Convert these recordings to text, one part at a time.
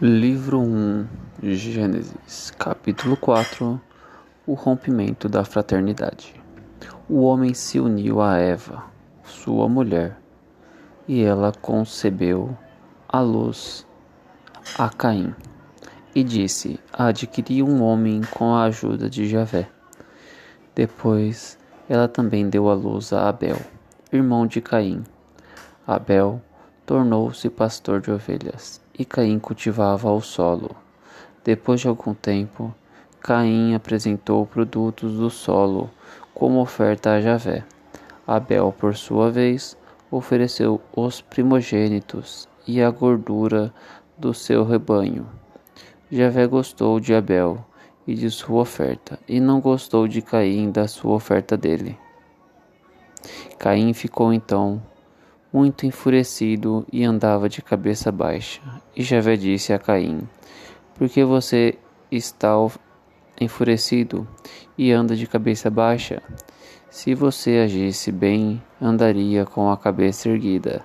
Livro 1 Gênesis, capítulo 4 O rompimento da fraternidade. O homem se uniu a Eva, sua mulher, e ela concebeu a luz a Caim, e disse: Adquiri um homem com a ajuda de Javé. Depois ela também deu à luz a Abel, irmão de Caim. Abel tornou-se pastor de ovelhas e Caim cultivava o solo. Depois de algum tempo, Caim apresentou produtos do solo como oferta a Javé. Abel, por sua vez, ofereceu os primogênitos e a gordura do seu rebanho. Javé gostou de Abel e de sua oferta, e não gostou de Caim da sua oferta dele. Caim ficou então muito enfurecido e andava de cabeça baixa. E Javé disse a Caim: Por que você está enfurecido e anda de cabeça baixa? Se você agisse bem, andaria com a cabeça erguida.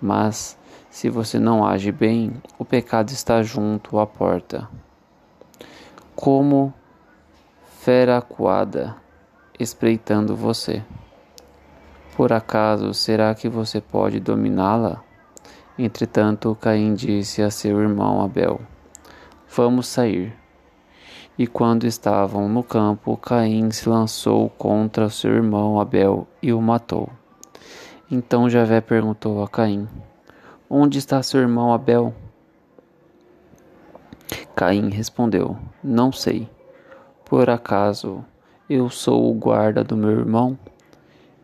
Mas se você não age bem, o pecado está junto à porta. Como fera acuada, espreitando você. Por acaso, será que você pode dominá-la? Entretanto, Caim disse a seu irmão Abel: Vamos sair. E quando estavam no campo, Caim se lançou contra seu irmão Abel e o matou. Então Javé perguntou a Caim: Onde está seu irmão Abel? Caim respondeu: Não sei. Por acaso eu sou o guarda do meu irmão?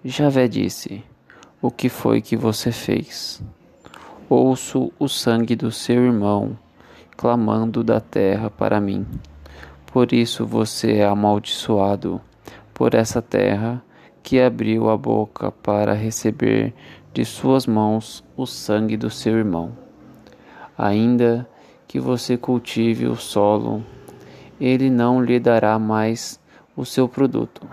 Javé disse: O que foi que você fez? Ouço o sangue do seu irmão clamando da terra para mim. Por isso você é amaldiçoado por essa terra que abriu a boca para receber de suas mãos o sangue do seu irmão. Ainda que você cultive o solo, ele não lhe dará mais o seu produto.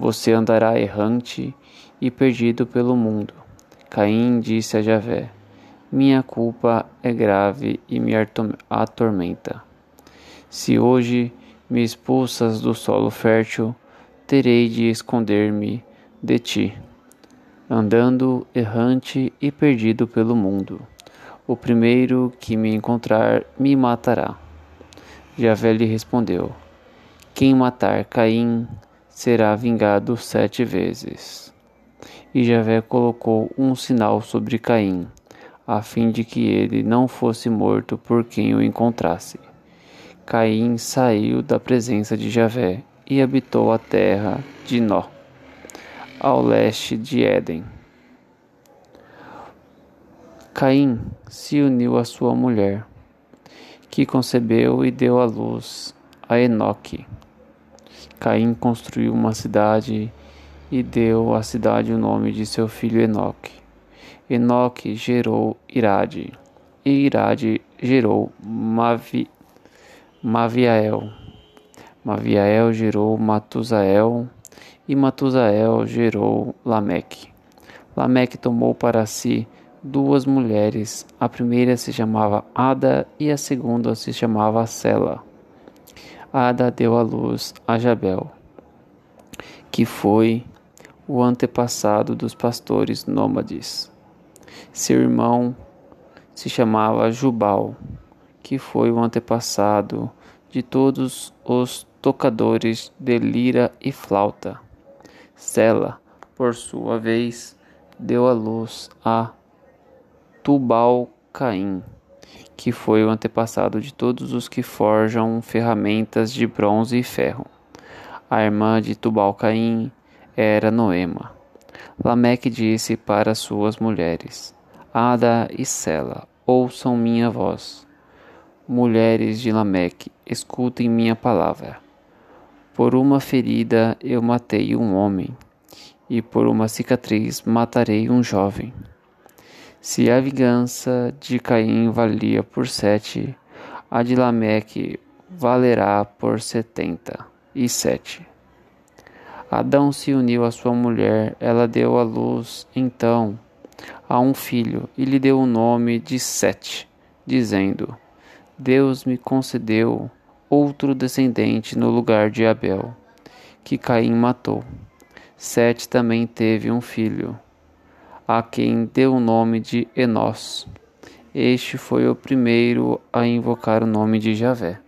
Você andará errante e perdido pelo mundo. Caim disse a Javé: Minha culpa é grave e me ator- atormenta. Se hoje me expulsas do solo fértil, terei de esconder-me de ti, andando errante e perdido pelo mundo. O primeiro que me encontrar me matará. Javé lhe respondeu: Quem matar Caim será vingado sete vezes. E Javé colocou um sinal sobre Caim, a fim de que ele não fosse morto por quem o encontrasse. Caim saiu da presença de Javé e habitou a terra de Nó, ao leste de Éden. Caim se uniu à sua mulher, que concebeu e deu à luz a Enoque. Caim construiu uma cidade e deu à cidade o nome de seu filho Enoque. Enoque gerou Irade, e Irade gerou Mavi, Maviael. Maviael gerou Matusael, e Matusael gerou Lameque. Lameque tomou para si duas mulheres, a primeira se chamava Ada e a segunda se chamava Sela. Ada deu à luz a Jabel, que foi o antepassado dos pastores nômades. Seu irmão se chamava Jubal, que foi o antepassado de todos os tocadores de lira e flauta. Sela, por sua vez, deu à luz a Tubal-Caim, que foi o antepassado de todos os que forjam ferramentas de bronze e ferro. A irmã de Tubal-Caim era Noema. Lameque disse para suas mulheres: Ada e Sela, ouçam minha voz. Mulheres de Lameque, escutem minha palavra. Por uma ferida eu matei um homem, e por uma cicatriz matarei um jovem. Se a vingança de Caim valia por sete, a de Lameque valerá por setenta e sete. Adão se uniu à sua mulher, ela deu à luz, então, a um filho e lhe deu o nome de Sete, dizendo: Deus me concedeu outro descendente no lugar de Abel, que Caim matou. Sete também teve um filho, a quem deu o nome de Enós. Este foi o primeiro a invocar o nome de Javé.